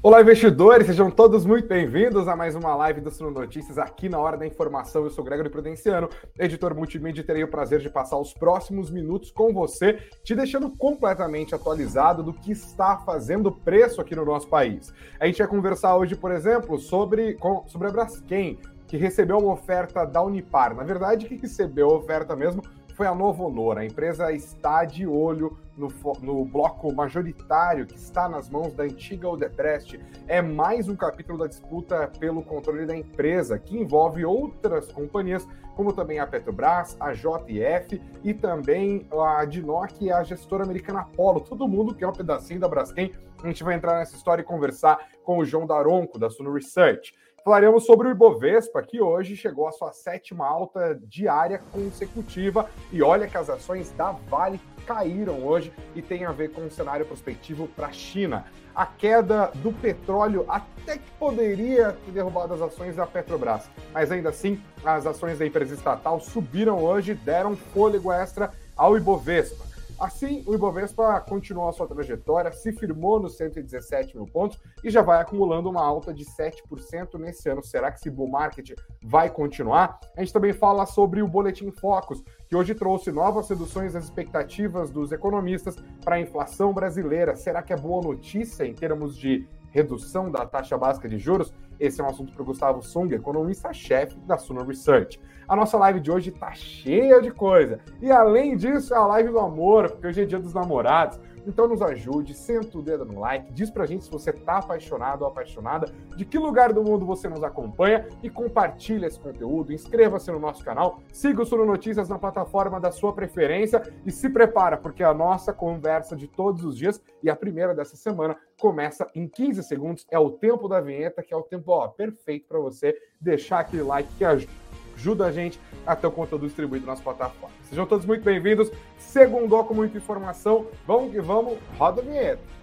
Olá, investidores, sejam todos muito bem-vindos a mais uma live do Suno Notícias aqui na Hora da Informação. Eu sou Gregory Prudenciano, editor multimídia, e terei o prazer de passar os próximos minutos com você, te deixando completamente atualizado do que está fazendo preço aqui no nosso país. A gente vai conversar hoje, por exemplo, sobre, sobre a Braskem, que recebeu uma oferta da Unipar. Na verdade, quem recebeu a oferta mesmo foi a Novo Honor. A empresa está de olho no, no, bloco majoritário que está nas mãos da antiga Odebrecht. É mais um capítulo da disputa pelo controle da empresa, que envolve outras companhias, como também a Petrobras, a JF e também a Dinoc e a gestora americana Apollo. Todo mundo quer um pedacinho da Braskem. A gente vai entrar nessa história e conversar com o João Daronco, da Suno Research. Falaremos sobre o Ibovespa, que hoje chegou à sua sétima alta diária consecutiva. E olha que as ações da Vale caíram hoje e tem a ver com um cenário prospectivo para a China. A queda do petróleo até que poderia ter derrubado as ações da Petrobras, mas ainda assim as ações da empresa estatal subiram hoje, deram fôlego extra ao Ibovespa. Assim, o Ibovespa continuou a sua trajetória, se firmou nos 117 mil pontos e já vai acumulando uma alta de 7% nesse ano. Será que esse bull market vai continuar? A gente também fala sobre o Boletim Focus, que hoje trouxe novas reduções das expectativas dos economistas para a inflação brasileira. Será que é boa notícia em termos de redução da taxa básica de juros? Esse é um assunto para o Gustavo Sung, economista-chefe da Suno Research. A nossa live de hoje está cheia de coisa. E além disso, é a live do amor, porque hoje é dia dos namorados. Então nos ajude, senta o dedo no like, diz pra gente se você tá apaixonado ou apaixonada, de que lugar do mundo você nos acompanha e compartilha esse conteúdo, inscreva-se no nosso canal, siga o Suno Notícias na plataforma da sua preferência e se prepara, porque a nossa conversa de todos os dias e a primeira dessa semana começa em 15 segundos, é o tempo da vinheta, que é o tempo ó, perfeito para você deixar aquele like que ajuda a gente a ter o conteúdo distribuído nas plataformas. Sejam todos muito bem-vindos. Segundou com muita informação. Vamos que vamos. Roda a vinheta.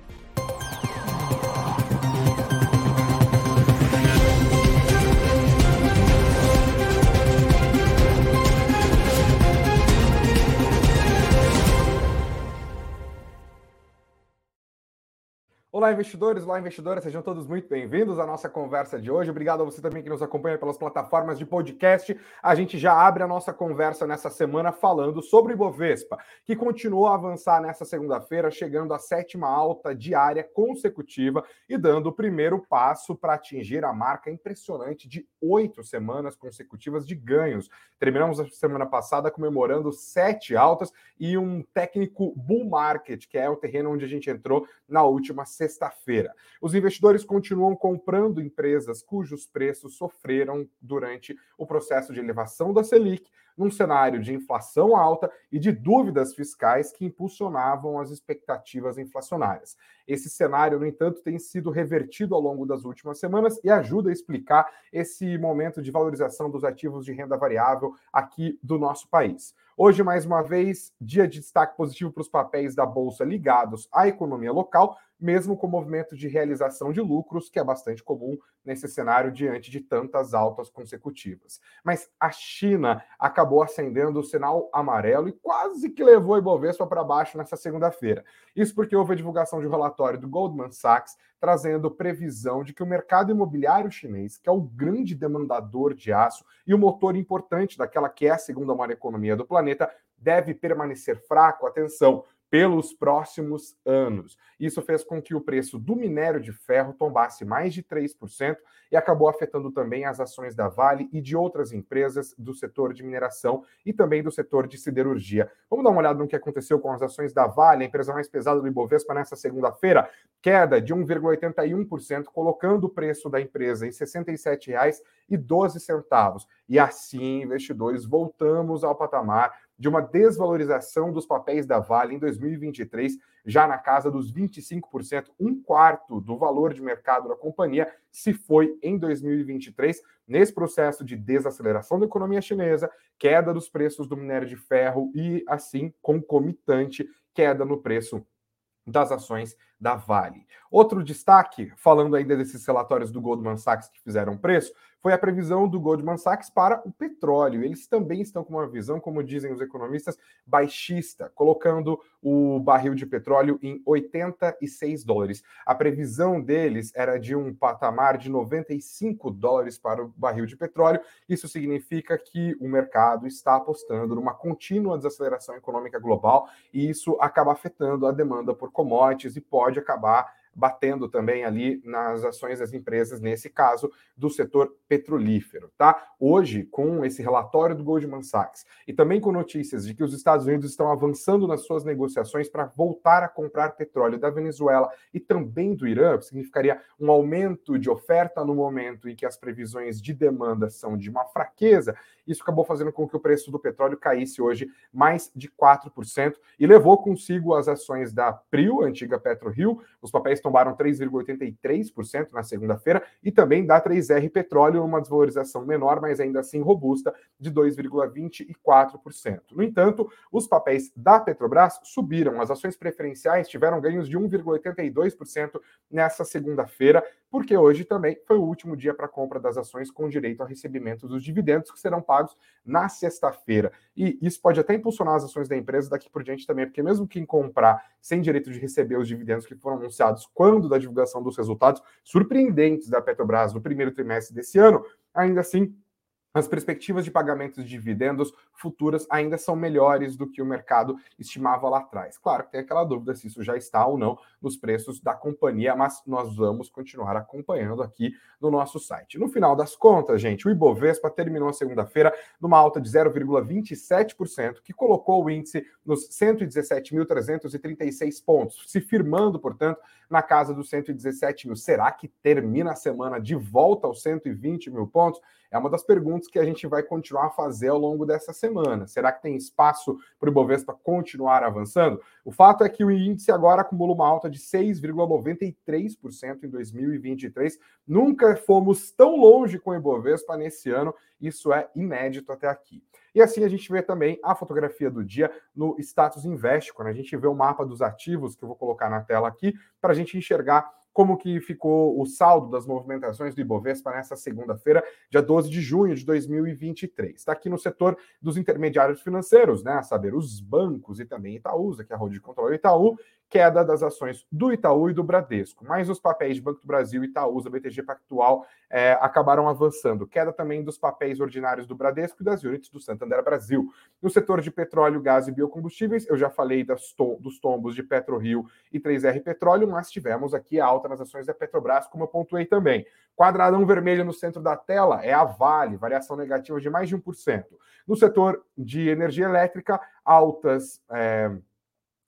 Olá, investidores, olá, investidoras, sejam todos muito bem-vindos à nossa conversa de hoje. Obrigado a você também que nos acompanha pelas plataformas de podcast. A gente já abre a nossa conversa nessa semana falando sobre o Ibovespa, que continuou a avançar nessa segunda-feira, chegando à sétima alta diária consecutiva e dando o primeiro passo para atingir a marca impressionante de oito semanas consecutivas de ganhos. Terminamos a semana passada comemorando sete altas e um técnico bull market, que é o terreno onde a gente entrou na última semana sexta-feira. Os investidores continuam comprando empresas cujos preços sofreram durante o processo de elevação da Selic, num cenário de inflação alta e de dúvidas fiscais que impulsionavam as expectativas inflacionárias. Esse cenário, no entanto, tem sido revertido ao longo das últimas semanas e ajuda a explicar esse momento de valorização dos ativos de renda variável aqui do nosso país. Hoje, mais uma vez, dia de destaque positivo para os papéis da Bolsa ligados à economia local, mesmo com o movimento de realização de lucros, que é bastante comum nesse cenário diante de tantas altas consecutivas. Mas a China acabou acendendo o sinal amarelo e quase que levou a Ibovespa para baixo nessa segunda-feira. Isso porque houve a divulgação de um relatório do Goldman Sachs trazendo previsão de que o mercado imobiliário chinês, que é o grande demandador de aço e o motor importante daquela que é a segunda maior economia do planeta, deve permanecer fraco. Atenção, pelos próximos anos. Isso fez com que o preço do minério de ferro tombasse mais de 3% e acabou afetando também as ações da Vale e de outras empresas do setor de mineração e também do setor de siderurgia. Vamos dar uma olhada no que aconteceu com as ações da Vale, a empresa mais pesada do Ibovespa nessa segunda-feira, queda de 1,81%, colocando o preço da empresa em R$ 67,12. E assim, investidores, voltamos ao patamar de uma desvalorização dos papéis da Vale em 2023, já na casa dos 25%, um quarto do valor de mercado da companhia se foi em 2023, nesse processo de desaceleração da economia chinesa, queda dos preços do minério de ferro e, assim, concomitante, queda no preço das ações da Vale. Outro destaque, falando ainda desses relatórios do Goldman Sachs que fizeram preço, foi a previsão do Goldman Sachs para o petróleo. Eles também estão com uma visão, como dizem os economistas, baixista, colocando o barril de petróleo em 86 dólares. A previsão deles era de um patamar de 95 dólares para o barril de petróleo. Isso significa que o mercado está apostando numa contínua desaceleração econômica global e isso acaba afetando a demanda por commodities e pode acabar batendo também ali nas ações das empresas, nesse caso, do setor petrolífero, tá? Hoje, com esse relatório do Goldman Sachs e também com notícias de que os Estados Unidos estão avançando nas suas negociações para voltar a comprar petróleo da Venezuela e também do Irã, significaria um aumento de oferta no momento em que as previsões de demanda são de uma fraqueza, isso acabou fazendo com que o preço do petróleo caísse hoje mais de 4% e levou consigo as ações da Prio, antiga PetroRio, os papéis tombaram 3,83% na segunda-feira, e também da 3R Petróleo, uma desvalorização menor, mas ainda assim robusta, de 2,24%. No entanto, os papéis da Petrobras subiram, as ações preferenciais tiveram ganhos de 1,82% nessa segunda-feira, porque hoje também foi o último dia para compra das ações com direito a recebimento dos dividendos que serão pagos na sexta-feira. E isso pode até impulsionar as ações da empresa daqui por diante também, porque mesmo quem comprar sem direito de receber os dividendos que foram anunciados quando da divulgação dos resultados surpreendentes da Petrobras no primeiro trimestre desse ano, ainda assim as perspectivas de pagamentos de dividendos futuras ainda são melhores do que o mercado estimava lá atrás. Claro que tem aquela dúvida se isso já está ou não nos preços da companhia, mas nós vamos continuar acompanhando aqui no nosso site. No final das contas, gente, o Ibovespa terminou a segunda-feira numa alta de 0,27%, que colocou o índice nos 117.336 pontos, se firmando, portanto, na casa dos 117 mil. Será que termina a semana de volta aos 120 mil pontos? É uma das perguntas que a gente vai continuar a fazer ao longo dessa semana. Será que tem espaço para o Ibovespa continuar avançando? O fato é que o índice agora acumula uma alta de 6,93% em 2023. Nunca fomos tão longe com o Ibovespa nesse ano. Isso é inédito até aqui. E assim a gente vê também a fotografia do dia no Status Invest, quando a gente vê o mapa dos ativos, que eu vou colocar na tela aqui, para a gente enxergar como que ficou o saldo das movimentações do Ibovespa nessa segunda-feira, dia 12 de junho de 2023. Está aqui no setor dos intermediários financeiros, né? A saber, os bancos e também Itaúsa, que é a Rede de Controle Itaú, queda das ações do Itaú e do Bradesco. Mas os papéis de Banco do Brasil, Itaúsa, BTG Pactual é, acabaram avançando. Queda também dos papéis ordinários do Bradesco e das unidades do Santander Brasil. No setor de petróleo, gás e biocombustíveis, eu já falei to dos tombos de PetroRio e 3R Petróleo, mas tivemos aqui a alta nas ações da Petrobras, como eu pontuei também. Quadradão vermelho no centro da tela é a Vale, variação negativa de mais de 1%. No setor de energia elétrica, altas. É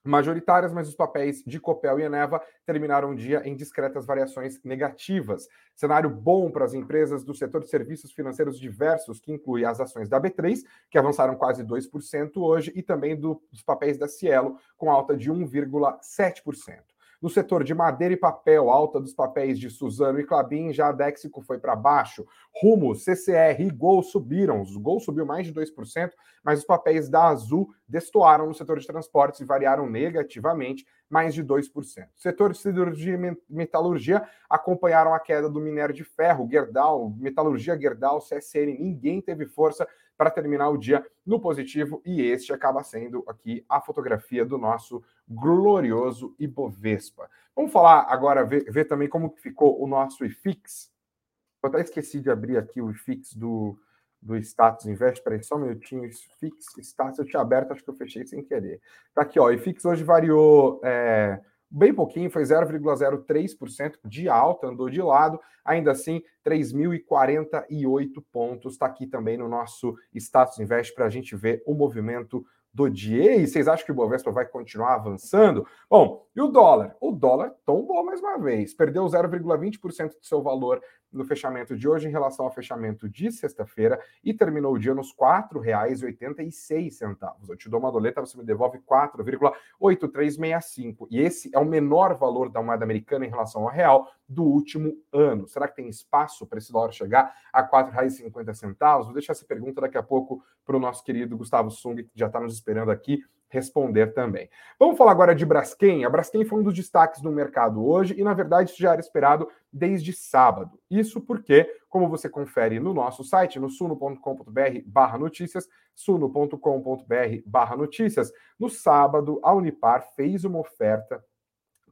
majoritárias, mas os papéis de Copel e Eneva terminaram o dia em discretas variações negativas. Cenário bom para as empresas do setor de serviços financeiros diversos, que inclui as ações da B3, que avançaram quase 2% hoje, e também do, dos papéis da Cielo, com alta de 1,7%. No setor de madeira e papel, alta dos papéis de Suzano e Clabin, já a Dexico foi para baixo. Rumo, CCR e Gol subiram. O Gol subiu mais de 2%, mas os papéis da Azul destoaram no setor de transportes e variaram negativamente mais de 2%. O setor de siderurgia e metalurgia acompanharam a queda do minério de ferro, Gerdau, metalurgia Gerdau, CSN, ninguém teve força para terminar o dia no positivo e este acaba sendo aqui a fotografia do nosso glorioso Ibovespa. Vamos falar agora, ver, ver também como ficou o nosso IFIX. Eu até esqueci de abrir aqui o IFIX do, do Status Invest. Peraí, só um minutinho. IFIX, Status, eu tinha aberto, acho que eu fechei sem querer. Tá aqui, ó. O IFIX hoje variou é, bem pouquinho, foi 0,03% de alta, andou de lado, ainda assim, 3.048 pontos. Está aqui também no nosso Status Invest para a gente ver o movimento do dia. E vocês acham que o Bovespa vai continuar avançando? Bom, e o dólar? O dólar tombou mais uma vez, perdeu 0,20% do seu valor no fechamento de hoje em relação ao fechamento de sexta-feira e terminou o dia nos R$ 4,86. Eu te dou uma doleta, você me devolve 4,8365. E esse é o menor valor da moeda americana em relação ao real do último ano. Será que tem espaço para esse dólar chegar a R$ 4,50? Vou deixar essa pergunta daqui a pouco para o nosso querido Gustavo Sung, que já está nos esperando aqui responder também. Vamos falar agora de Braskem. A Braskem foi um dos destaques do mercado hoje e, na verdade, isso já era esperado desde sábado. Isso porque, como você confere no nosso site, no suno.com.br barra notícias, suno.com.br barra notícias, no sábado, a Unipar fez uma oferta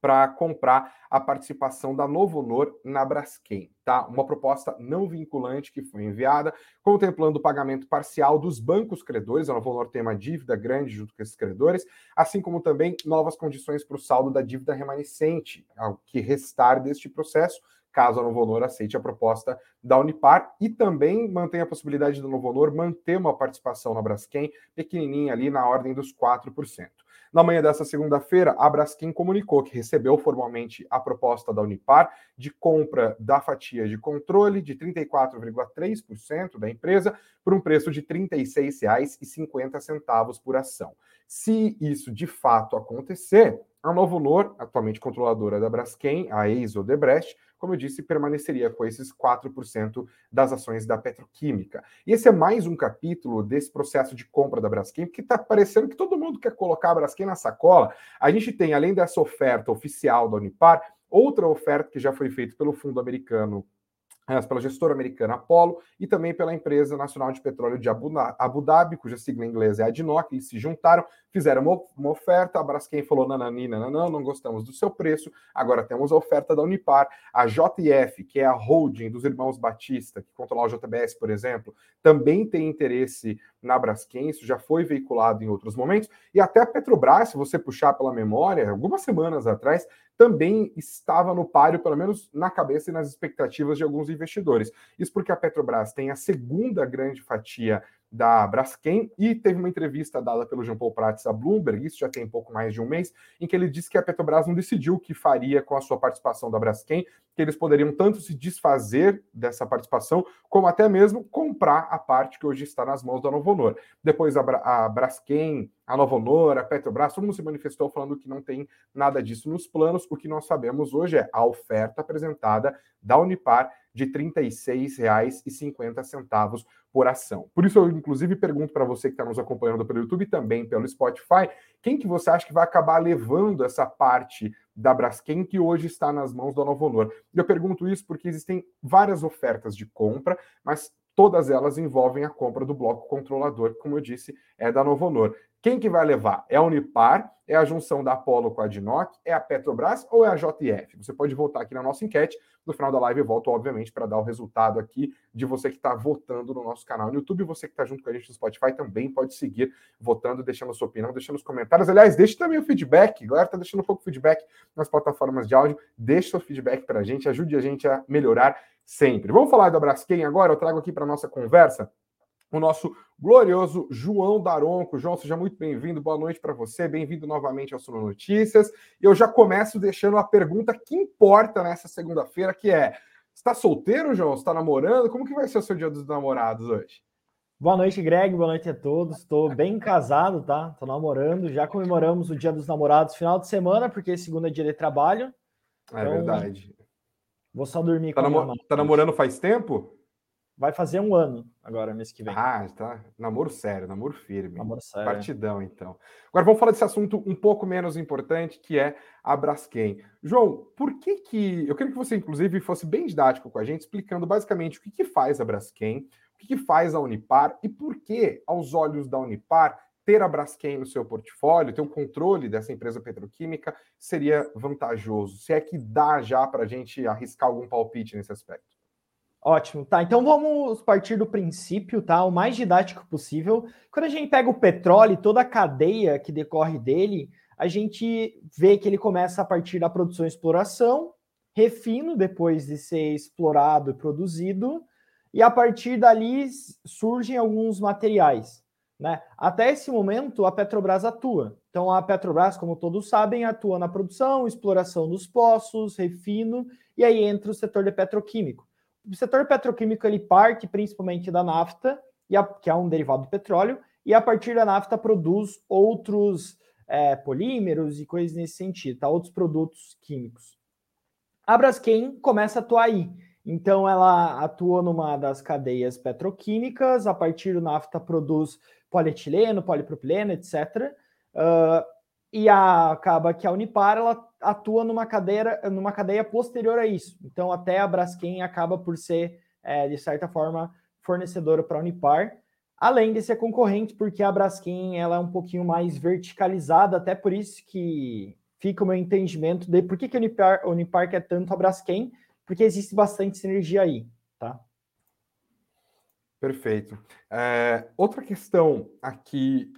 para comprar a participação da Novo Honor na Braskem, tá? Uma proposta não vinculante que foi enviada, contemplando o pagamento parcial dos bancos credores. A Novo Honor tem uma dívida grande junto com esses credores, assim como também novas condições para o saldo da dívida remanescente, ao que restar deste processo, caso a Novo Honor aceite a proposta da Unipar e também mantém a possibilidade do Novo Honor manter uma participação na Braskem pequenininha ali na ordem dos 4%. Na manhã dessa segunda-feira, a Braskem comunicou que recebeu formalmente a proposta da Unipar de compra da fatia de controle de 34,3% da empresa por um preço de R$ 36,50 por ação. Se isso de fato acontecer, a Novo Honor, atualmente controladora da Braskem, a ex-Odebrecht, como eu disse, permaneceria com esses 4% das ações da petroquímica. E esse é mais um capítulo desse processo de compra da Braskem, porque está parecendo que todo mundo quer colocar a Braskem na sacola. A gente tem, além dessa oferta oficial da Unipar, outra oferta que já foi feita pelo fundo americano pela gestora americana Apollo e também pela empresa nacional de petróleo de Abu, Dhabi, cuja sigla em inglês é ADNOC, eles se juntaram, fizeram uma, uma oferta, a Braskem falou, nananina, não gostamos do seu preço, agora temos a oferta da Unipar, a JF, que é a holding dos irmãos Batista, que controla o JBS, por exemplo, também tem interesse na Braskem, isso já foi veiculado em outros momentos, e até a Petrobras, se você puxar pela memória, algumas semanas atrás, também estava no páreo, pelo menos na cabeça e nas expectativas de alguns investidores. Isso porque a Petrobras tem a segunda grande fatia da Braskem e teve uma entrevista dada pelo Jean Paul Prats a Bloomberg, isso já tem pouco mais de um mês, em que ele disse que a Petrobras não decidiu o que faria com a sua participação da Braskem, que eles poderiam tanto se desfazer dessa participação, como até mesmo comprar a parte que hoje está nas mãos da Novo Honor. Depois a, Bra a Braskem, a Novo Honor, a Petrobras, todo mundo se manifestou falando que não tem nada disso nos planos. O que nós sabemos hoje é a oferta apresentada da Unipar de R$ 36,50 por ação. Por isso eu, inclusive, pergunto para você que está nos acompanhando pelo YouTube e também pelo Spotify, quem que você acha que vai acabar levando essa parte da Braskem que hoje está nas mãos da Novo Honor? Eu pergunto isso porque existem várias ofertas de compra, mas todas elas envolvem a compra do bloco controlador, que, como eu disse, é da Novo Honor. Quem que vai levar? É a Unipar? É a junção da Apollo com a Dinoc? É a Petrobras ou é a JF? Você pode votar aqui na nossa enquete. No final da live eu volto, obviamente, para dar o resultado aqui de você que está votando no nosso canal no YouTube. Você que está junto com a gente no Spotify também pode seguir votando, deixando a sua opinião, deixando os comentários. Aliás, deixe também o feedback. A galera está deixando um pouco de feedback nas plataformas de áudio. Deixe seu feedback para a gente, ajude a gente a melhorar sempre. Vamos falar da Braskem agora? Eu trago aqui para nossa conversa o nosso glorioso João Daronco. João, seja muito bem-vindo, boa noite para você, bem-vindo novamente ao Sono Notícias. Eu já começo deixando a pergunta que importa nessa segunda-feira, que é: está solteiro, João? Está namorando? Como que vai ser o seu dia dos namorados hoje? Boa noite, Greg. Boa noite a todos. Estou bem casado, tá? Estou namorando. Já comemoramos o Dia dos Namorados final de semana, porque segunda é dia de trabalho. É então, verdade. Vou só dormir tá com namo Tá namorando faz tempo? Vai fazer um ano agora, mês que vem. Ah, tá. Namoro sério, namoro firme. Namoro sério. Partidão, então. Agora vamos falar desse assunto um pouco menos importante, que é a Braskem. João, por que que... Eu queria que você, inclusive, fosse bem didático com a gente, explicando basicamente o que, que faz a Braskem, o que, que faz a Unipar e por que, aos olhos da Unipar, ter a Braskem no seu portfólio, ter o um controle dessa empresa petroquímica seria vantajoso. Se é que dá já para a gente arriscar algum palpite nesse aspecto. Ótimo, tá. Então vamos partir do princípio, tá? O mais didático possível. Quando a gente pega o petróleo e toda a cadeia que decorre dele, a gente vê que ele começa a partir da produção e exploração, refino depois de ser explorado e produzido, e a partir dali surgem alguns materiais. Né? Até esse momento, a Petrobras atua. Então, a Petrobras, como todos sabem, atua na produção, exploração dos poços, refino, e aí entra o setor de petroquímico o setor petroquímico ele parte principalmente da nafta, e a, que é um derivado do petróleo, e a partir da nafta produz outros é, polímeros e coisas nesse sentido, tá? outros produtos químicos. A Braskem começa a atuar aí. Então, ela atua numa das cadeias petroquímicas, a partir do nafta produz polietileno, polipropileno, etc. Uh, e a, acaba que a Unipar ela atua numa cadeia, numa cadeia posterior a isso. Então, até a Braskem acaba por ser, é, de certa forma, fornecedora para a Unipar, além de ser concorrente, porque a Braskem ela é um pouquinho mais verticalizada, até por isso que fica o meu entendimento de por que, que a Unipar, a Unipar quer tanto a Braskem, porque existe bastante sinergia aí, tá? Perfeito. É, outra questão aqui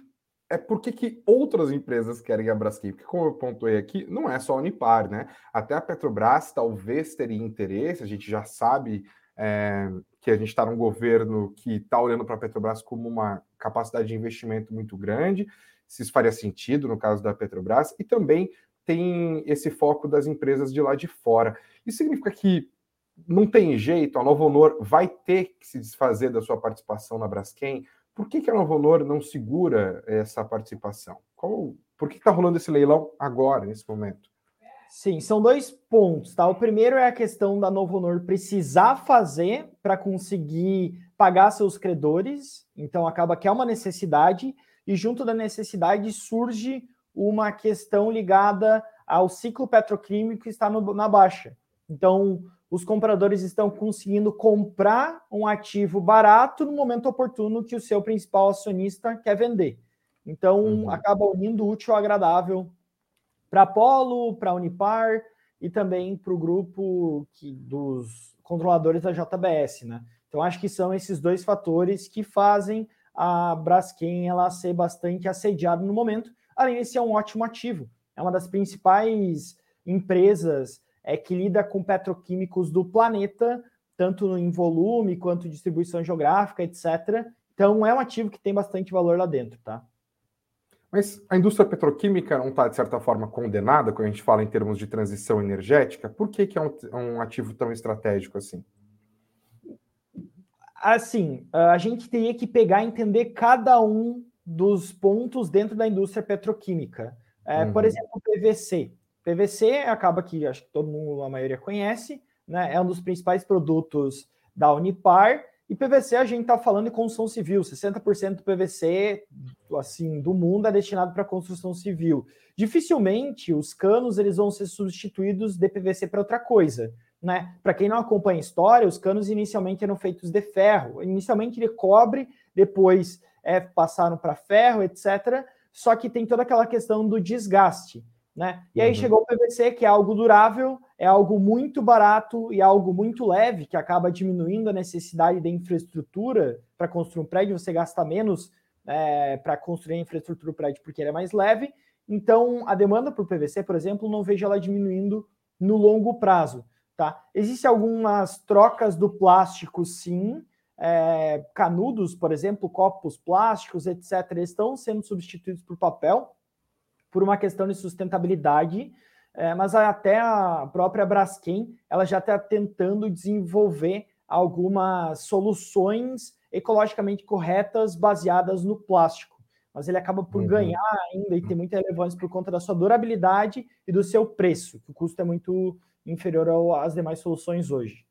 é por que, outras empresas querem a Braskem? Porque, como eu pontuei aqui, não é só a Unipar, né? Até a Petrobras talvez teria interesse, a gente já sabe é, que a gente está num governo que está olhando para a Petrobras como uma capacidade de investimento muito grande, se isso faria sentido no caso da Petrobras, e também tem esse foco das empresas de lá de fora. Isso significa que não tem jeito, a Novo Honor vai ter que se desfazer da sua participação na Braskem, por que, que a Novo Honor não segura essa participação? Qual, por que está rolando esse leilão agora, nesse momento? Sim, são dois pontos, tá? O primeiro é a questão da Novo Honor precisar fazer para conseguir pagar seus credores, então acaba que é uma necessidade, e junto da necessidade surge uma questão ligada ao ciclo petroquímico que está no, na baixa. Então, os compradores estão conseguindo comprar um ativo barato no momento oportuno que o seu principal acionista quer vender. Então, uhum. acaba unindo útil ao agradável para a Polo, para a Unipar e também para o grupo que, dos controladores da JBS, né? Então, acho que são esses dois fatores que fazem a Braskem ela ser bastante assediada no momento. Além de ser um ótimo ativo, é uma das principais empresas é, que lida com petroquímicos do planeta, tanto em volume quanto distribuição geográfica, etc. Então é um ativo que tem bastante valor lá dentro, tá? Mas a indústria petroquímica não está, de certa forma, condenada quando a gente fala em termos de transição energética? Por que, que é um, um ativo tão estratégico assim? Assim, a gente teria que pegar e entender cada um dos pontos dentro da indústria petroquímica. É, uhum. Por exemplo, o PVC. PVC acaba que acho que todo mundo, a maioria conhece, né? É um dos principais produtos da Unipar. E PVC a gente está falando de construção civil, 60% do PVC assim do mundo é destinado para construção civil. Dificilmente os canos eles vão ser substituídos de PVC para outra coisa, né? Para quem não acompanha a história, os canos inicialmente eram feitos de ferro, inicialmente de cobre, depois é, passaram para ferro, etc. Só que tem toda aquela questão do desgaste. Né? E aí uhum. chegou o PVC, que é algo durável, é algo muito barato e algo muito leve, que acaba diminuindo a necessidade de infraestrutura para construir um prédio, você gasta menos é, para construir a infraestrutura do prédio porque ele é mais leve. Então, a demanda por PVC, por exemplo, não vejo ela diminuindo no longo prazo. Tá? Existem algumas trocas do plástico, sim. É, canudos, por exemplo, copos plásticos, etc., estão sendo substituídos por papel por uma questão de sustentabilidade, é, mas até a própria Braskem ela já está tentando desenvolver algumas soluções ecologicamente corretas baseadas no plástico. Mas ele acaba por uhum. ganhar ainda e tem muita relevância por conta da sua durabilidade e do seu preço, que o custo é muito inferior às demais soluções hoje.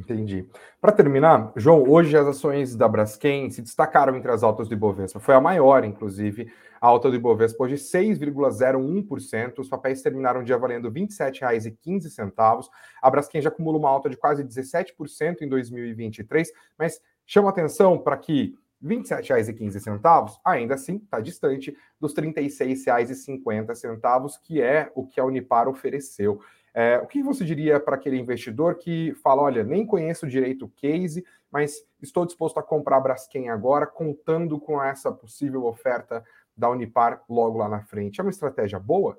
Entendi. Para terminar, João, hoje as ações da Braskem se destacaram entre as altas do Ibovespa. Foi a maior, inclusive, a alta do Ibovespa hoje 6,01%. Os papéis terminaram o dia valendo R$ 27,15. A Braskem já acumula uma alta de quase 17% em 2023, mas chama atenção para que R$ 27,15 ainda assim está distante dos R$ 36,50, que é o que a Unipar ofereceu. É, o que você diria para aquele investidor que fala: olha, nem conheço direito o case, mas estou disposto a comprar a Braskem agora, contando com essa possível oferta da Unipar logo lá na frente? É uma estratégia boa?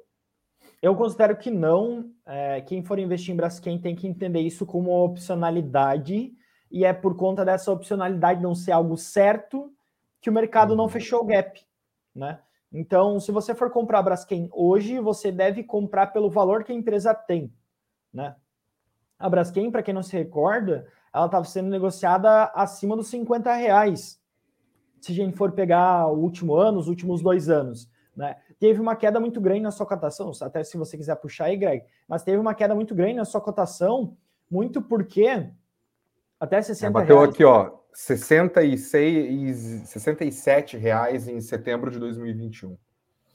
Eu considero que não. É, quem for investir em Braskem tem que entender isso como uma opcionalidade, e é por conta dessa opcionalidade não ser algo certo que o mercado não uhum. fechou o gap, né? Então, se você for comprar a Braskem hoje, você deve comprar pelo valor que a empresa tem, né? A Braskem, para quem não se recorda, ela estava sendo negociada acima dos 50 reais. Se a gente for pegar o último ano, os últimos dois anos, né? Teve uma queda muito grande na sua cotação, até se você quiser puxar aí, Greg, mas teve uma queda muito grande na sua cotação, muito porque até 60 é, bateu reais. aqui, ó, 66, 67 reais em setembro de 2021.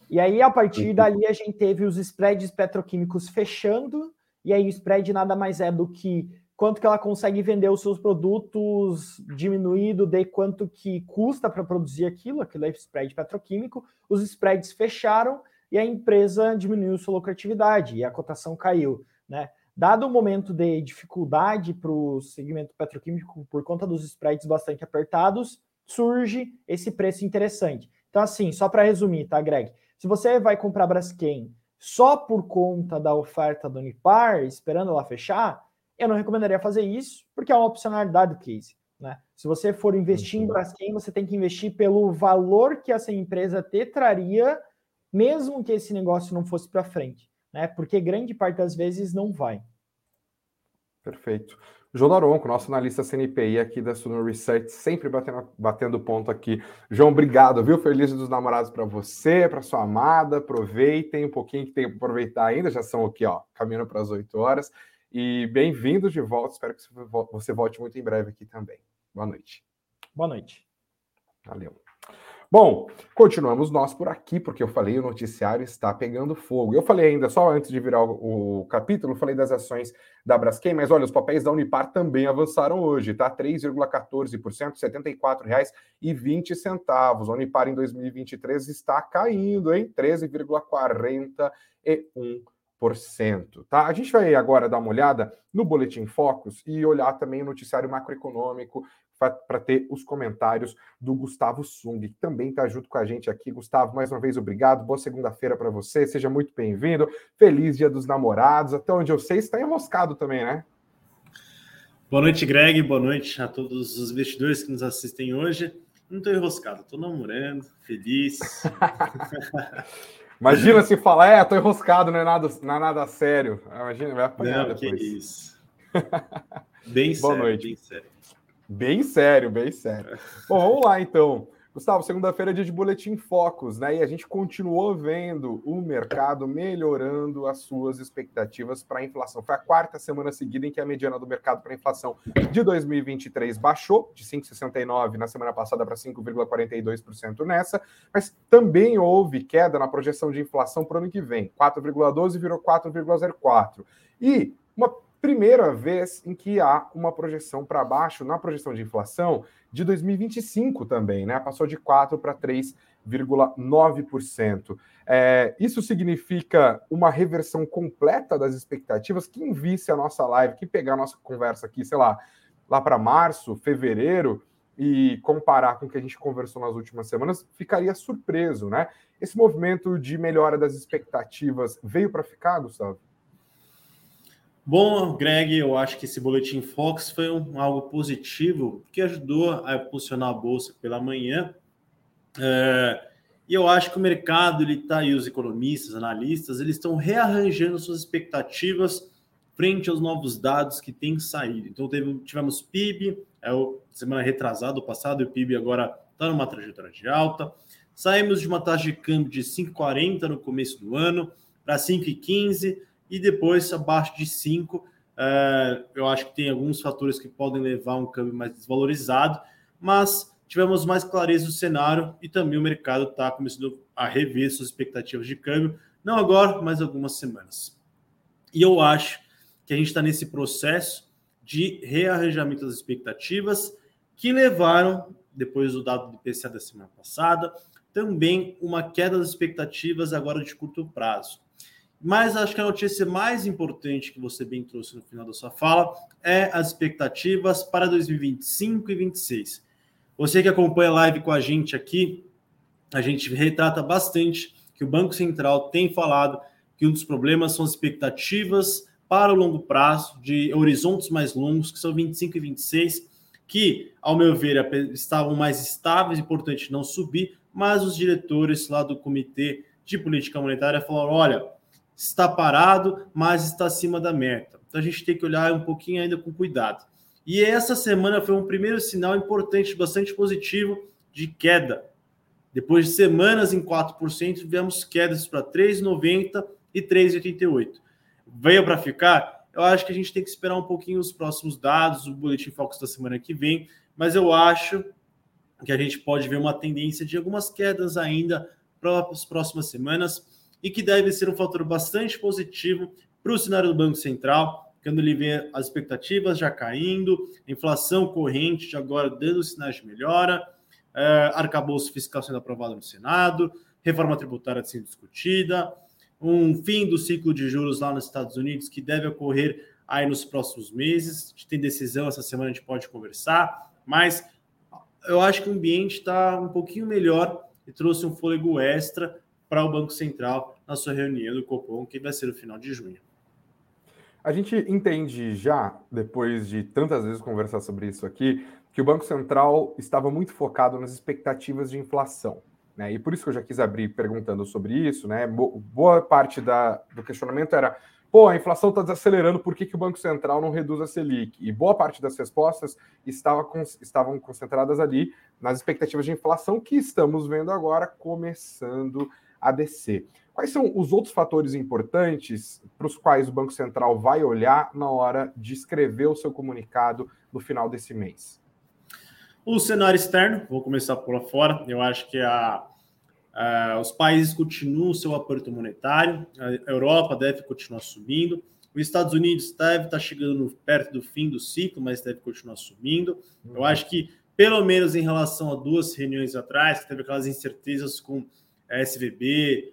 E aí, a partir uhum. dali, a gente teve os spreads petroquímicos fechando, e aí o spread nada mais é do que quanto que ela consegue vender os seus produtos diminuído de quanto que custa para produzir aquilo, aquilo é spread petroquímico, os spreads fecharam e a empresa diminuiu sua lucratividade e a cotação caiu, né? Dado o momento de dificuldade para o segmento petroquímico por conta dos spreads bastante apertados, surge esse preço interessante. Então, assim, só para resumir, tá, Greg? Se você vai comprar Braskem só por conta da oferta do Unipar, esperando ela fechar, eu não recomendaria fazer isso, porque é uma opcionalidade do case. Né? Se você for investir uhum. em Braskem, você tem que investir pelo valor que essa empresa te traria, mesmo que esse negócio não fosse para frente. Né? Porque grande parte das vezes não vai. Perfeito. João Daronco, nosso analista CNPI aqui da Suno Research, sempre batendo, batendo ponto aqui. João, obrigado, viu? Feliz dos namorados para você, para sua amada. Aproveitem um pouquinho que tem para aproveitar ainda, já são aqui, ó, caminhando para as 8 horas. E bem-vindos de volta. Espero que você volte muito em breve aqui também. Boa noite. Boa noite. Valeu. Bom, continuamos nós por aqui, porque eu falei o noticiário está pegando fogo. Eu falei ainda, só antes de virar o, o capítulo, falei das ações da Braskem, mas olha, os papéis da Unipar também avançaram hoje, tá? 3,14%, R$ 74,20. A Unipar em 2023 está caindo, hein? 13,41% tá? A gente vai agora dar uma olhada no Boletim Focus e olhar também o noticiário macroeconômico para ter os comentários do Gustavo Sung, que também está junto com a gente aqui. Gustavo, mais uma vez, obrigado. Boa segunda-feira para você. Seja muito bem-vindo. Feliz Dia dos Namorados. Até onde eu sei, está enroscado também, né? Boa noite, Greg. Boa noite a todos os investidores que nos assistem hoje. Não estou enroscado, estou namorando, feliz. Imagina se falar, é, tô enroscado, não é nada, não é nada sério. Imagina, vai apanhar não, depois. Que isso. Bem Boa sério, noite. bem sério. Bem sério, bem sério. Bom, vamos lá então. Gustavo, segunda-feira é dia de boletim Focus, né? E a gente continuou vendo o mercado melhorando as suas expectativas para a inflação. Foi a quarta semana seguida em que a mediana do mercado para a inflação de 2023 baixou de 5,69 na semana passada para 5,42% nessa, mas também houve queda na projeção de inflação para o ano que vem. 4,12 virou 4,04. E uma primeira vez em que há uma projeção para baixo na projeção de inflação de 2025 também, né? Passou de 4 para 3,9%. É, isso significa uma reversão completa das expectativas. Quem visse a nossa live, que pegar a nossa conversa aqui, sei lá, lá para março, fevereiro, e comparar com o que a gente conversou nas últimas semanas, ficaria surpreso, né? Esse movimento de melhora das expectativas veio para ficar, Gustavo? Bom, Greg, eu acho que esse boletim Fox foi um, algo positivo, que ajudou a impulsionar a bolsa pela manhã. É, e eu acho que o mercado, ele está aí, os economistas, analistas, eles estão rearranjando suas expectativas frente aos novos dados que têm saído. Então, teve, tivemos PIB, é o semana retrasada, passado, o PIB agora está numa trajetória de alta. Saímos de uma taxa de câmbio de 5,40 no começo do ano para 5,15 e depois abaixo de 5. É, eu acho que tem alguns fatores que podem levar um câmbio mais desvalorizado, mas tivemos mais clareza do cenário e também o mercado está começando a rever suas expectativas de câmbio, não agora, mas algumas semanas. E eu acho que a gente está nesse processo de rearranjamento das expectativas que levaram, depois do dado do IPCA da semana passada, também uma queda das expectativas agora de curto prazo. Mas acho que a notícia mais importante que você bem trouxe no final da sua fala é as expectativas para 2025 e 2026. Você que acompanha a live com a gente aqui, a gente retrata bastante que o Banco Central tem falado que um dos problemas são as expectativas para o longo prazo, de horizontes mais longos, que são 25 e 26, que, ao meu ver, estavam mais estáveis, importante não subir, mas os diretores lá do Comitê de Política Monetária falaram: olha, está parado, mas está acima da meta. Então a gente tem que olhar um pouquinho ainda com cuidado. E essa semana foi um primeiro sinal importante, bastante positivo, de queda. Depois de semanas em 4%, tivemos quedas para 3,90 e 3,88. Veio para ficar? Eu acho que a gente tem que esperar um pouquinho os próximos dados, o Boletim Focus da semana que vem, mas eu acho que a gente pode ver uma tendência de algumas quedas ainda para as próximas semanas e que deve ser um fator bastante positivo para o cenário do Banco Central, quando ele vê as expectativas já caindo, inflação corrente já agora dando sinais de melhora, é, arcabouço fiscal sendo aprovado no Senado, reforma tributária sendo discutida, um fim do ciclo de juros lá nos Estados Unidos que deve ocorrer aí nos próximos meses. A gente tem decisão essa semana, a gente pode conversar, mas eu acho que o ambiente está um pouquinho melhor e trouxe um fôlego extra para o Banco Central na sua reunião do Copom, que vai ser no final de junho. A gente entende já, depois de tantas vezes conversar sobre isso aqui, que o Banco Central estava muito focado nas expectativas de inflação. Né? E por isso que eu já quis abrir perguntando sobre isso. Né? Boa parte da, do questionamento era pô, a inflação está desacelerando, por que, que o Banco Central não reduz a Selic? E boa parte das respostas estava com, estavam concentradas ali nas expectativas de inflação que estamos vendo agora começando a descer. Quais são os outros fatores importantes para os quais o Banco Central vai olhar na hora de escrever o seu comunicado no final desse mês? O cenário externo, vou começar por lá fora. Eu acho que a, Uh, os países continuam seu aperto monetário, a Europa deve continuar subindo, os Estados Unidos deve estar chegando perto do fim do ciclo, mas deve continuar subindo. Eu acho que, pelo menos em relação a duas reuniões atrás, que teve aquelas incertezas com SVB,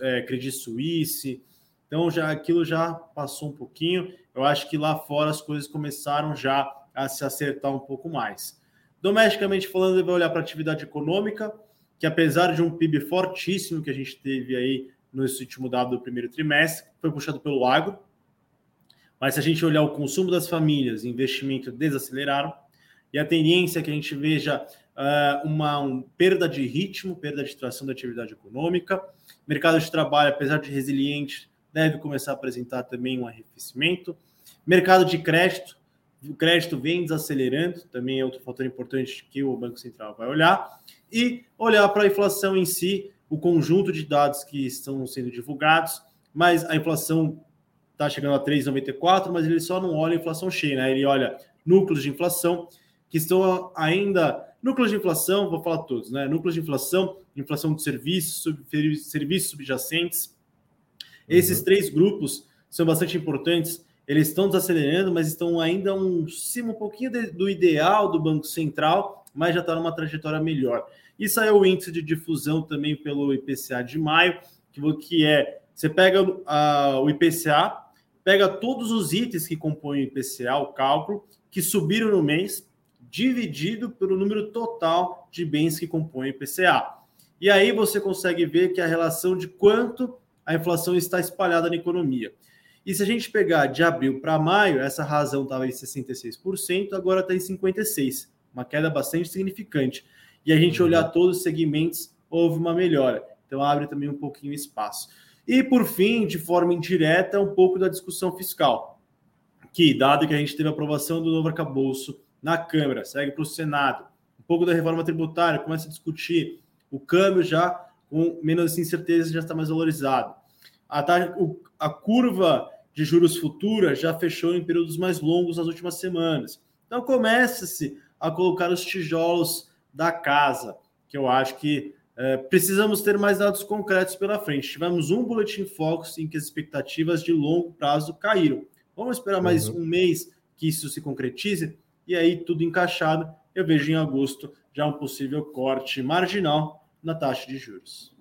é, Credit Suisse, então já aquilo já passou um pouquinho. Eu acho que lá fora as coisas começaram já a se acertar um pouco mais. Domesticamente falando, ele vai olhar para a atividade econômica, que apesar de um PIB fortíssimo que a gente teve aí no último dado do primeiro trimestre, foi puxado pelo agro. Mas se a gente olhar o consumo das famílias, investimento desaceleraram, e a tendência é que a gente veja uh, uma um, perda de ritmo, perda de tração da atividade econômica. Mercado de trabalho, apesar de resiliente, deve começar a apresentar também um arrefecimento. Mercado de crédito, o crédito vem desacelerando, também é outro fator importante que o Banco Central vai olhar, e olhar para a inflação em si, o conjunto de dados que estão sendo divulgados, mas a inflação está chegando a 3,94, mas ele só não olha a inflação cheia, né? ele olha núcleos de inflação que estão ainda. Núcleos de inflação, vou falar todos, né? Núcleos de inflação, inflação de serviços, sub, serviços subjacentes. Esses uhum. três grupos são bastante importantes eles estão desacelerando, mas estão ainda um, cima um pouquinho de, do ideal do Banco Central, mas já está numa trajetória melhor. Isso aí é o índice de difusão também pelo IPCA de maio, que, que é, você pega uh, o IPCA, pega todos os itens que compõem o IPCA, o cálculo, que subiram no mês, dividido pelo número total de bens que compõem o IPCA. E aí você consegue ver que a relação de quanto a inflação está espalhada na economia. E se a gente pegar de abril para maio, essa razão estava em 66%, agora está em 56%, uma queda bastante significante. E a gente uhum. olhar todos os segmentos, houve uma melhora. Então abre também um pouquinho espaço. E por fim, de forma indireta, um pouco da discussão fiscal, que, dado que a gente teve a aprovação do novo arcabouço na Câmara, segue para o Senado, um pouco da reforma tributária, começa a discutir, o câmbio já com menos incerteza já está mais valorizado. A, a curva de juros futura já fechou em períodos mais longos nas últimas semanas. Então começa-se a colocar os tijolos da casa, que eu acho que é, precisamos ter mais dados concretos pela frente. Tivemos um boletim Focus em que as expectativas de longo prazo caíram. Vamos esperar mais uhum. um mês que isso se concretize e aí tudo encaixado. Eu vejo em agosto já um possível corte marginal na taxa de juros.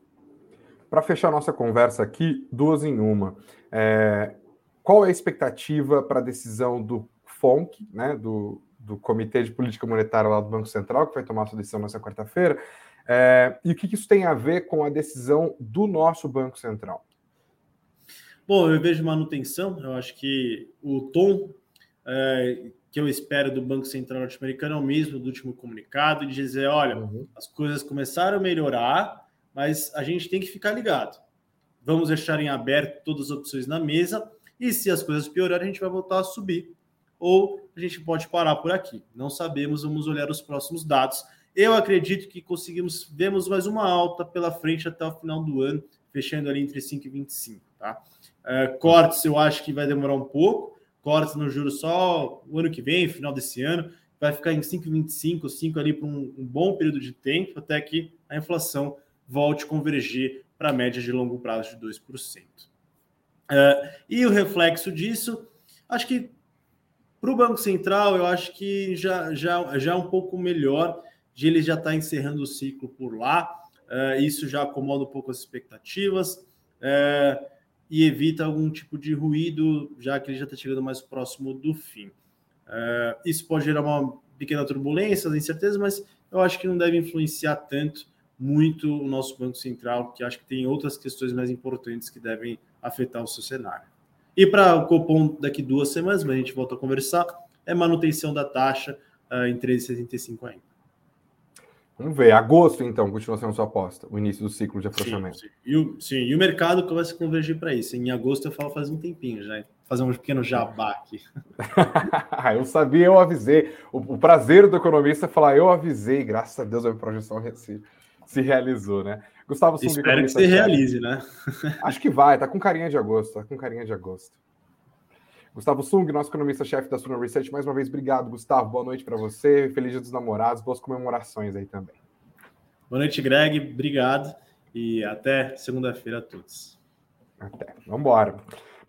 Para fechar nossa conversa aqui, duas em uma. É, qual é a expectativa para a decisão do FONC, né, do, do Comitê de Política Monetária lá do Banco Central, que vai tomar sua decisão nessa quarta-feira? É, e o que, que isso tem a ver com a decisão do nosso Banco Central? Bom, eu vejo manutenção. Eu acho que o tom é, que eu espero do Banco Central norte-americano é o mesmo do último comunicado, de dizer, olha, uhum. as coisas começaram a melhorar, mas a gente tem que ficar ligado. Vamos deixar em aberto todas as opções na mesa e se as coisas piorarem, a gente vai voltar a subir. Ou a gente pode parar por aqui. Não sabemos, vamos olhar os próximos dados. Eu acredito que conseguimos, vemos mais uma alta pela frente até o final do ano, fechando ali entre 5 e 25, tá? É, cortes eu acho que vai demorar um pouco, cortes no juro só o ano que vem, final desse ano, vai ficar em 5,25, 5 ali por um, um bom período de tempo, até que a inflação volte a convergir para a média de longo prazo de 2%. Uh, e o reflexo disso, acho que para o Banco Central, eu acho que já, já, já é um pouco melhor de ele já estar tá encerrando o ciclo por lá. Uh, isso já acomoda um pouco as expectativas uh, e evita algum tipo de ruído, já que ele já está chegando mais próximo do fim. Uh, isso pode gerar uma pequena turbulência, incerteza, mas eu acho que não deve influenciar tanto muito o nosso Banco Central, que acho que tem outras questões mais importantes que devem afetar o seu cenário. E para o Copom daqui duas semanas, mas a gente volta a conversar, é manutenção da taxa uh, em 13,75 ainda. Vamos ver. Agosto, então, continua sendo sua aposta, o início do ciclo de afrouxamento. Sim, sim. E, o, sim, e o mercado começa a convergir para isso. Em agosto eu falo faz um tempinho já. Fazer um pequeno jabá aqui. eu sabia, eu avisei. O, o, prazer do economista é falar, eu avisei, graças a Deus a minha projeção se, se realizou, né? Gustavo Sung, Espero que se realize, né? Acho que vai, tá com carinha de agosto, tá com carinha de agosto. Gustavo Sung, nosso economista-chefe da Suno Research, mais uma vez, obrigado, Gustavo. Boa noite para você. Feliz Dia dos Namorados, boas comemorações aí também. Boa noite, Greg. Obrigado. E até segunda-feira a todos. Até. Vamos embora.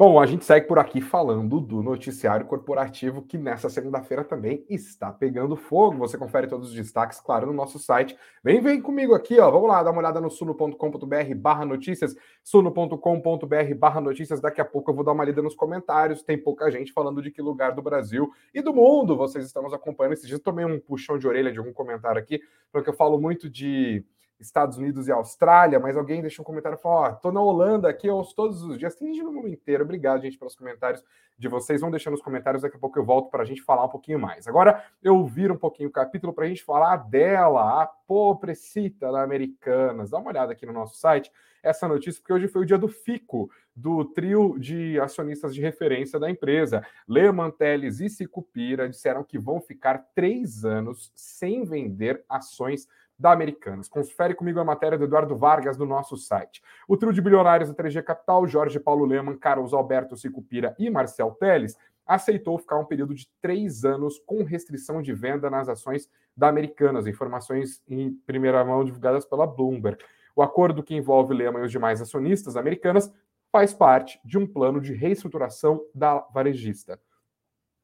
Bom, a gente segue por aqui falando do noticiário corporativo que nessa segunda-feira também está pegando fogo. Você confere todos os destaques, claro, no nosso site. Vem, vem comigo aqui, ó. Vamos lá, dar uma olhada no suno.com.br barra notícias, suno.com.br barra notícias. Daqui a pouco eu vou dar uma lida nos comentários. Tem pouca gente falando de que lugar do Brasil e do mundo vocês estão nos acompanhando. Esses dias eu tomei um puxão de orelha de algum comentário aqui, porque eu falo muito de Estados Unidos e Austrália, mas alguém deixou um comentário e falou: Ó, oh, tô na Holanda aqui ouço todos os dias. Tem gente no mundo inteiro. Obrigado, gente, pelos comentários de vocês. Vão deixando os comentários, daqui a pouco eu volto para a gente falar um pouquinho mais. Agora eu viro um pouquinho o capítulo para a gente falar dela, a pobrecita da Americanas. Dá uma olhada aqui no nosso site essa notícia, porque hoje foi o dia do FICO, do trio de acionistas de referência da empresa. Lehman, Teles e Sicupira disseram que vão ficar três anos sem vender ações da Americanas. Confere comigo a matéria do Eduardo Vargas no nosso site. O trio de bilionários da 3G Capital, Jorge Paulo Leman, Carlos Alberto Sicupira e Marcel Teles, aceitou ficar um período de três anos com restrição de venda nas ações da Americanas, informações em primeira mão divulgadas pela Bloomberg. O acordo que envolve Lehman e os demais acionistas americanas faz parte de um plano de reestruturação da varejista.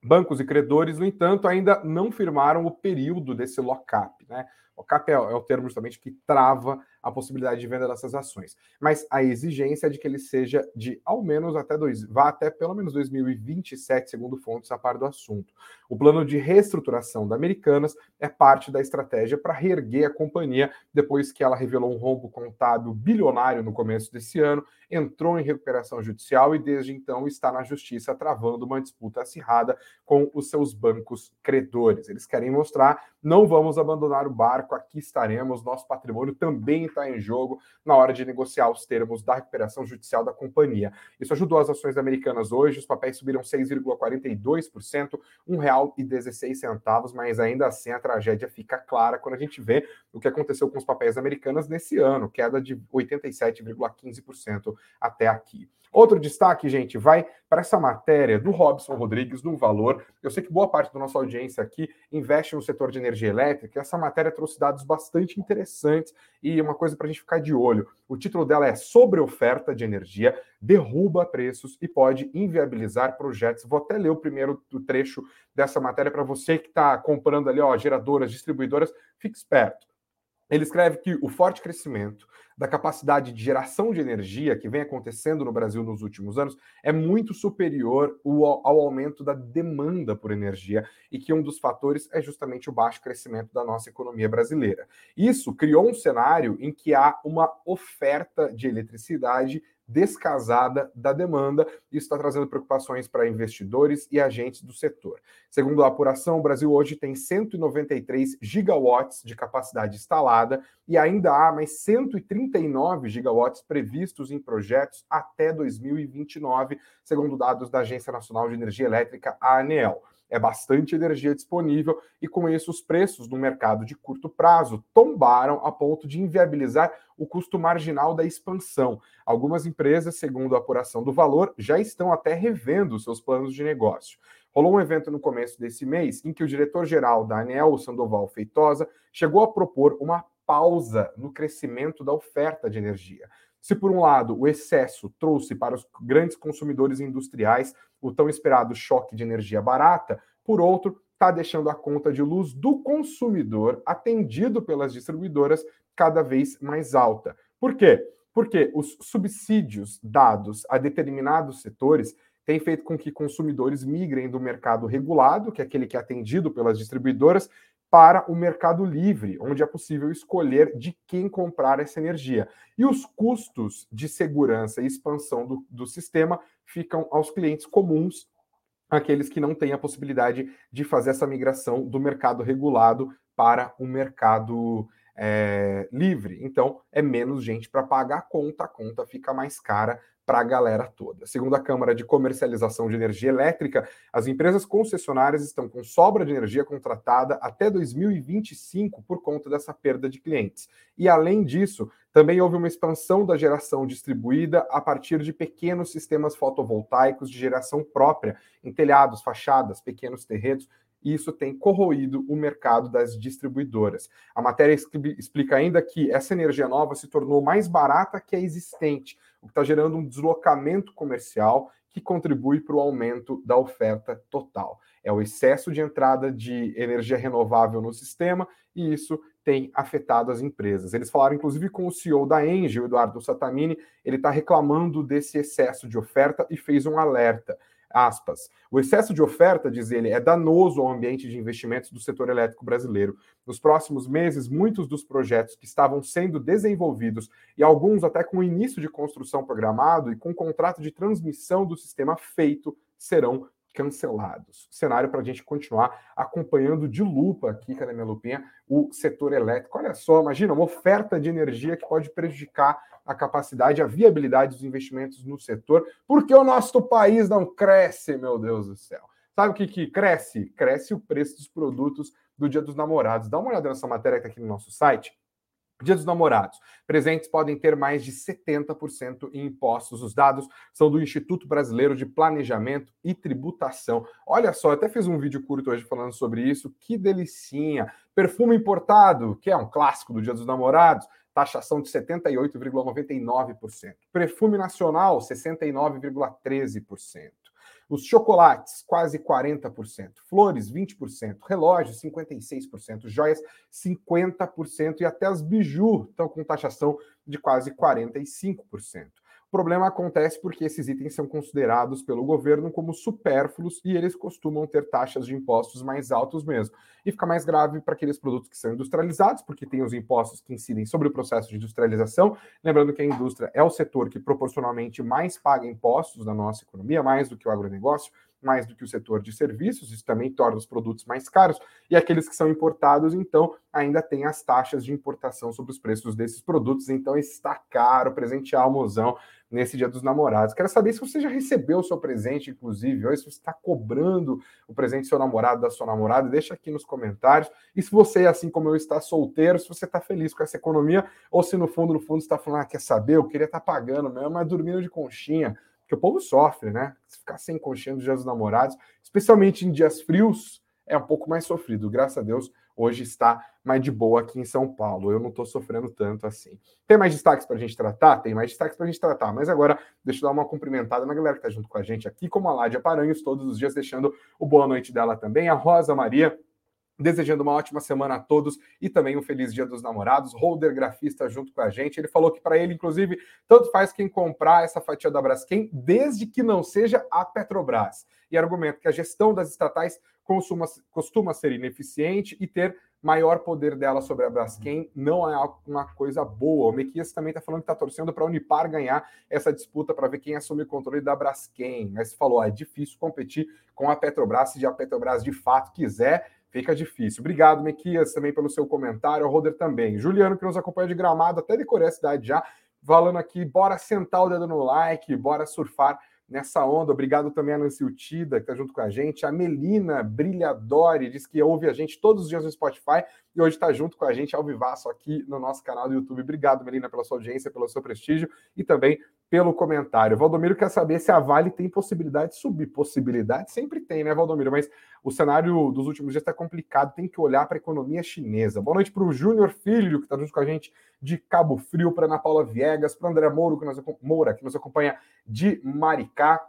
Bancos e credores, no entanto, ainda não firmaram o período desse lock-up. Né? O cap é, é o termo justamente que trava a possibilidade de venda dessas ações. Mas a exigência é de que ele seja de ao menos até dois, vá até pelo menos 2027, segundo fontes a par do assunto. O plano de reestruturação da Americanas é parte da estratégia para reerguer a companhia depois que ela revelou um rombo contábil bilionário no começo desse ano, entrou em recuperação judicial e desde então está na justiça travando uma disputa acirrada com os seus bancos credores. Eles querem mostrar: não vamos abandonar o barco, aqui estaremos, nosso patrimônio também está em jogo na hora de negociar os termos da recuperação judicial da companhia. Isso ajudou as ações americanas hoje, os papéis subiram 6,42%, R$ 1,16, mas ainda assim a tragédia fica clara quando a gente vê o que aconteceu com os papéis americanos nesse ano, queda de 87,15% até aqui. Outro destaque, gente, vai para essa matéria do Robson Rodrigues no Valor. Eu sei que boa parte da nossa audiência aqui investe no setor de energia elétrica. Essa matéria trouxe dados bastante interessantes e uma coisa para a gente ficar de olho. O título dela é Sobre oferta de energia, derruba preços e pode inviabilizar projetos. Vou até ler o primeiro trecho dessa matéria para você que está comprando ali, ó, geradoras, distribuidoras, fique esperto. Ele escreve que o forte crescimento da capacidade de geração de energia que vem acontecendo no Brasil nos últimos anos é muito superior ao aumento da demanda por energia e que um dos fatores é justamente o baixo crescimento da nossa economia brasileira. Isso criou um cenário em que há uma oferta de eletricidade descasada da demanda. Isso está trazendo preocupações para investidores e agentes do setor. Segundo a apuração, o Brasil hoje tem 193 gigawatts de capacidade instalada e ainda há mais 139 gigawatts previstos em projetos até 2029, segundo dados da Agência Nacional de Energia Elétrica, a ANEEL é bastante energia disponível e com isso os preços no mercado de curto prazo tombaram a ponto de inviabilizar o custo marginal da expansão. Algumas empresas, segundo a apuração do valor, já estão até revendo seus planos de negócio. Rolou um evento no começo desse mês em que o diretor-geral da ANEL, Sandoval Feitosa, chegou a propor uma pausa no crescimento da oferta de energia. Se, por um lado, o excesso trouxe para os grandes consumidores industriais o tão esperado choque de energia barata, por outro, está deixando a conta de luz do consumidor, atendido pelas distribuidoras, cada vez mais alta. Por quê? Porque os subsídios dados a determinados setores têm feito com que consumidores migrem do mercado regulado, que é aquele que é atendido pelas distribuidoras, para o mercado livre, onde é possível escolher de quem comprar essa energia. E os custos de segurança e expansão do, do sistema ficam aos clientes comuns, aqueles que não têm a possibilidade de fazer essa migração do mercado regulado para o mercado é, livre. Então, é menos gente para pagar a conta, a conta fica mais cara para a galera toda. Segundo a Câmara de Comercialização de Energia Elétrica, as empresas concessionárias estão com sobra de energia contratada até 2025 por conta dessa perda de clientes. E além disso, também houve uma expansão da geração distribuída a partir de pequenos sistemas fotovoltaicos de geração própria, em telhados, fachadas, pequenos terrenos, e isso tem corroído o mercado das distribuidoras. A matéria explica ainda que essa energia nova se tornou mais barata que a existente, o que está gerando um deslocamento comercial que contribui para o aumento da oferta total. É o excesso de entrada de energia renovável no sistema e isso tem afetado as empresas. Eles falaram, inclusive, com o CEO da Engie, o Eduardo Satamini, ele está reclamando desse excesso de oferta e fez um alerta. Aspas. O excesso de oferta, diz ele, é danoso ao ambiente de investimentos do setor elétrico brasileiro. Nos próximos meses, muitos dos projetos que estavam sendo desenvolvidos e alguns até com início de construção programado e com contrato de transmissão do sistema feito serão cancelados. Cenário para a gente continuar acompanhando de lupa aqui, cadê minha lupinha, o setor elétrico. Olha só, imagina uma oferta de energia que pode prejudicar a capacidade, a viabilidade dos investimentos no setor, porque o nosso país não cresce, meu Deus do céu. Sabe o que, que cresce? Cresce o preço dos produtos do Dia dos Namorados. Dá uma olhada nessa matéria que está aqui no nosso site. Dia dos Namorados. Presentes podem ter mais de 70% em impostos. Os dados são do Instituto Brasileiro de Planejamento e Tributação. Olha só, até fiz um vídeo curto hoje falando sobre isso. Que delicinha! Perfume importado, que é um clássico do Dia dos Namorados, taxação de 78,99%. Perfume nacional, 69,13%. Os chocolates, quase 40%. Flores, 20%. Relógios, 56%. Joias, 50%. E até as biju estão com taxação de quase 45%. O problema acontece porque esses itens são considerados pelo governo como supérfluos e eles costumam ter taxas de impostos mais altos mesmo. E fica mais grave para aqueles produtos que são industrializados, porque tem os impostos que incidem sobre o processo de industrialização. Lembrando que a indústria é o setor que proporcionalmente mais paga impostos na nossa economia, mais do que o agronegócio mais do que o setor de serviços, isso também torna os produtos mais caros, e aqueles que são importados, então, ainda tem as taxas de importação sobre os preços desses produtos, então está caro presentear o mozão nesse Dia dos Namorados. Quero saber se você já recebeu o seu presente, inclusive, ou se você está cobrando o presente do seu namorado, da sua namorada, deixa aqui nos comentários. E se você, assim como eu, está solteiro, se você está feliz com essa economia, ou se no fundo, no fundo, está falando, ah, quer saber, eu queria estar tá pagando mesmo, mas dormindo de conchinha, porque o povo sofre, né? Se ficar sem conchinha dos dias dos namorados, especialmente em dias frios, é um pouco mais sofrido. Graças a Deus, hoje está mais de boa aqui em São Paulo. Eu não estou sofrendo tanto assim. Tem mais destaques para a gente tratar? Tem mais destaques para a gente tratar. Mas agora, deixa eu dar uma cumprimentada na galera que está junto com a gente aqui, como a Ládia Paranhos, todos os dias, deixando o boa noite dela também. A Rosa Maria, Desejando uma ótima semana a todos e também um feliz Dia dos Namorados. Holder Grafista junto com a gente. Ele falou que para ele, inclusive, tanto faz quem comprar essa fatia da Braskem, desde que não seja a Petrobras. E argumenta que a gestão das estatais consuma, costuma ser ineficiente e ter maior poder dela sobre a Braskem não é uma coisa boa. O Mequias também está falando que está torcendo para a Unipar ganhar essa disputa para ver quem assume o controle da Braskem. Mas falou, ah, é difícil competir com a Petrobras se a Petrobras de fato quiser fica difícil. Obrigado, Mequias, também pelo seu comentário, o Roder também. Juliano, que nos acompanha de gramado, até decorei a cidade já, falando aqui, bora sentar o dedo no like, bora surfar nessa onda. Obrigado também a Nancy Utida, que está junto com a gente. A Melina Brilhadori diz que ouve a gente todos os dias no Spotify e hoje está junto com a gente ao vivaço aqui no nosso canal do YouTube. Obrigado, Melina, pela sua audiência, pelo seu prestígio e também pelo comentário. Valdomiro quer saber se a Vale tem possibilidade de subir. Possibilidade sempre tem, né, Valdomiro? Mas o cenário dos últimos dias está complicado, tem que olhar para a economia chinesa. Boa noite para o Júnior Filho, que está junto com a gente de Cabo Frio, para Ana Paula Viegas, para André Moura que, nos, Moura, que nos acompanha de Maricá.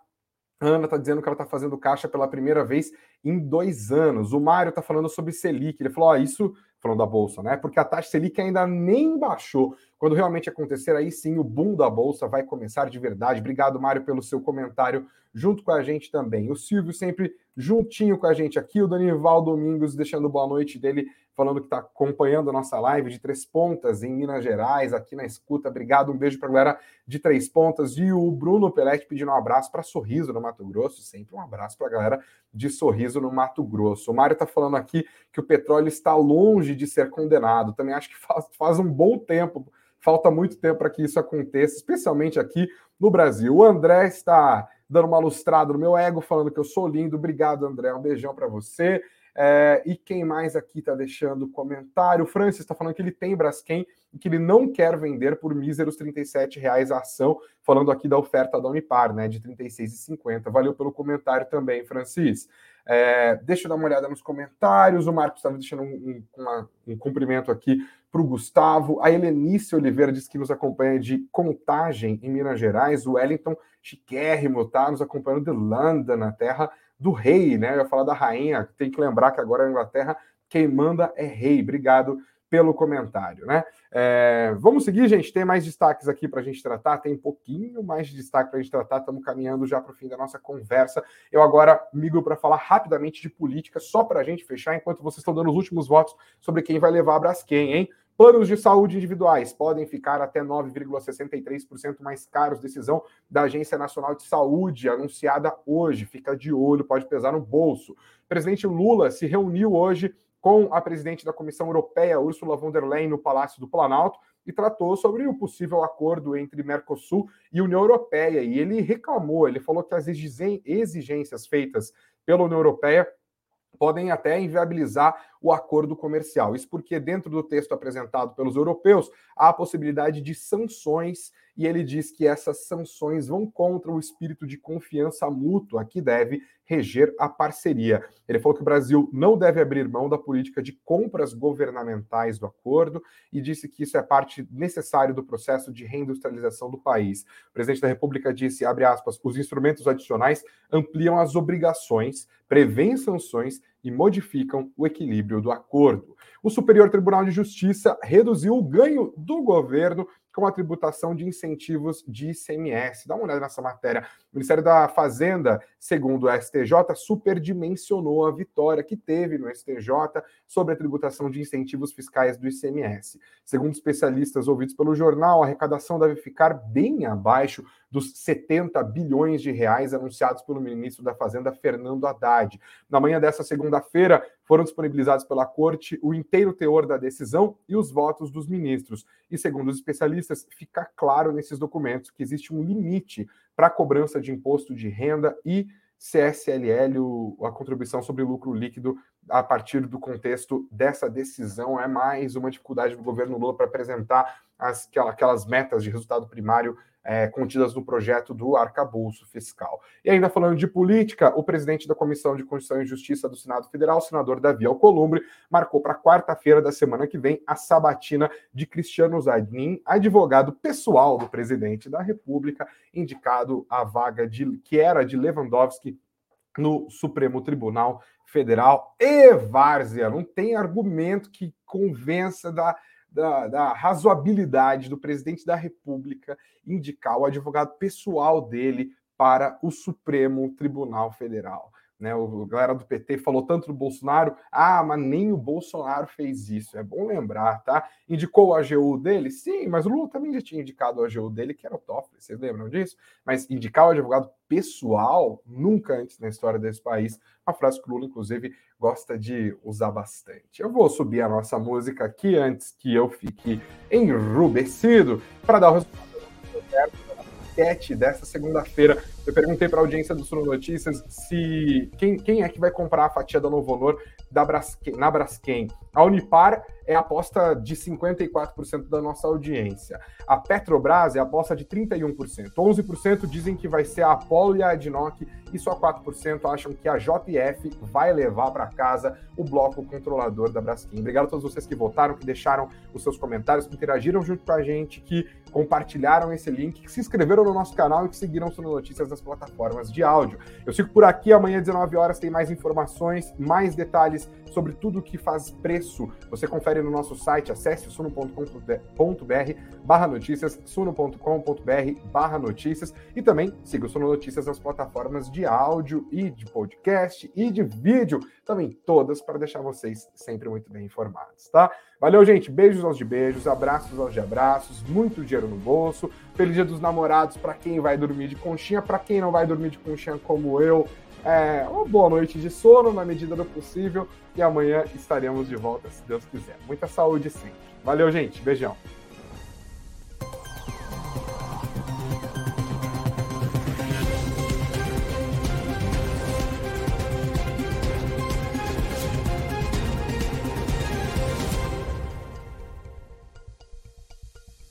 Ana está dizendo que ela está fazendo caixa pela primeira vez em dois anos. O Mário está falando sobre Selic. Ele falou: ó, isso falando da bolsa, né? Porque a taxa Selic ainda nem baixou. Quando realmente acontecer, aí sim o boom da bolsa vai começar de verdade. Obrigado, Mário, pelo seu comentário junto com a gente também. O Silvio sempre juntinho com a gente aqui, o Danival Domingos deixando boa noite dele falando que está acompanhando a nossa live de Três Pontas em Minas Gerais, aqui na escuta. Obrigado, um beijo para a galera de Três Pontas. E o Bruno Pelete pedindo um abraço para Sorriso no Mato Grosso. Sempre um abraço para a galera de Sorriso no Mato Grosso. O Mário está falando aqui que o petróleo está longe de ser condenado. Também acho que faz, faz um bom tempo. Falta muito tempo para que isso aconteça, especialmente aqui no Brasil. O André está dando uma lustrada no meu ego, falando que eu sou lindo. Obrigado, André. Um beijão para você. É, e quem mais aqui está deixando comentário? O Francis está falando que ele tem Braskem e que ele não quer vender por míseros R$ reais a ação, falando aqui da oferta da Unipar, né, de R$ 36,50. Valeu pelo comentário também, Francis. É, deixa eu dar uma olhada nos comentários. O Marcos estava deixando um, um, um cumprimento aqui para o Gustavo. A Helenice Oliveira diz que nos acompanha de Contagem, em Minas Gerais. O Wellington Chiquérrimo está nos acompanhando de London, na terra do rei, né? Eu ia falar da rainha, tem que lembrar que agora na Inglaterra quem manda é rei. Obrigado pelo comentário, né? É, vamos seguir, gente. Tem mais destaques aqui para a gente tratar. Tem um pouquinho mais de destaque para a gente tratar. Estamos caminhando já para o fim da nossa conversa. Eu agora migro para falar rapidamente de política, só para a gente fechar, enquanto vocês estão dando os últimos votos sobre quem vai levar a Braskem, hein? Planos de saúde individuais podem ficar até 9,63% mais caros. Decisão da Agência Nacional de Saúde, anunciada hoje. Fica de olho, pode pesar no bolso. O presidente Lula se reuniu hoje com a presidente da Comissão Europeia, Ursula von der Leyen, no Palácio do Planalto e tratou sobre o possível acordo entre Mercosul e União Europeia. E ele reclamou, ele falou que as exigências feitas pela União Europeia podem até inviabilizar o acordo comercial. Isso porque, dentro do texto apresentado pelos europeus, há a possibilidade de sanções, e ele diz que essas sanções vão contra o espírito de confiança mútua que deve reger a parceria. Ele falou que o Brasil não deve abrir mão da política de compras governamentais do acordo e disse que isso é parte necessária do processo de reindustrialização do país. O presidente da República disse, abre aspas, os instrumentos adicionais ampliam as obrigações, prevêem sanções e modificam o equilíbrio do acordo. O Superior Tribunal de Justiça reduziu o ganho do governo com a tributação de incentivos de ICMS. Dá uma olhada nessa matéria. O Ministério da Fazenda, segundo o STJ, superdimensionou a vitória que teve no STJ sobre a tributação de incentivos fiscais do ICMS. Segundo especialistas ouvidos pelo jornal, a arrecadação deve ficar bem abaixo dos 70 bilhões de reais anunciados pelo ministro da Fazenda, Fernando Haddad. Na manhã dessa segunda-feira, foram disponibilizados pela Corte o inteiro teor da decisão e os votos dos ministros. E, segundo os especialistas, fica claro nesses documentos que existe um limite para cobrança de imposto de renda e CSLL, a contribuição sobre lucro líquido, a partir do contexto dessa decisão, é mais uma dificuldade do governo Lula para apresentar as, aquelas metas de resultado primário é, contidas no projeto do arcabouço fiscal. E ainda falando de política, o presidente da Comissão de Constituição e Justiça do Senado Federal, senador Davi Alcolumbre, marcou para quarta-feira da semana que vem a sabatina de Cristiano Zanin, advogado pessoal do presidente da República, indicado à vaga de que era de Lewandowski no Supremo Tribunal Federal. E Várzea, não tem argumento que convença da da, da, razoabilidade do presidente da República indicar o advogado pessoal dele para o Supremo Tribunal Federal. Né, o galera do PT falou tanto do Bolsonaro, ah, mas nem o Bolsonaro fez isso. É bom lembrar, tá? Indicou o AGU dele? Sim, mas o Lula também já tinha indicado o AGU dele, que era o Toffoli, vocês lembram disso? Mas indicar o advogado pessoal, nunca antes na história desse país, uma frase que o Lula, inclusive, gosta de usar bastante. Eu vou subir a nossa música aqui antes que eu fique enrubescido para dar o resultado certo enquete dessa segunda-feira Eu perguntei para a audiência do Suno Notícias se quem, quem é que vai comprar a fatia da Novo Honor da Braskem, na Braskem. A Unipar é a aposta de 54% da nossa audiência. A Petrobras é a aposta de 31%. 11% dizem que vai ser a Apollo e a Adnoc, e só 4% acham que a JF vai levar para casa o bloco controlador da Braskem. Obrigado a todos vocês que votaram, que deixaram os seus comentários, que interagiram junto com a gente, que compartilharam esse link, que se inscreveram no nosso canal e que seguiram o Notícias plataformas de áudio. Eu fico por aqui, amanhã, 19 horas, tem mais informações, mais detalhes sobre tudo que faz preço. Você confere no nosso site, acesse suno.com.br barra notícias, suno.com.br barra notícias e também siga o Suno Notícias nas plataformas de áudio e de podcast e de vídeo, também todas para deixar vocês sempre muito bem informados, tá? Valeu, gente. Beijos aos de beijos, abraços aos de abraços, muito dinheiro no bolso. Feliz dia dos namorados para quem vai dormir de conchinha, para quem não vai dormir de conchinha como eu. É, uma boa noite de sono na medida do possível e amanhã estaremos de volta, se Deus quiser. Muita saúde sempre. Valeu, gente. Beijão.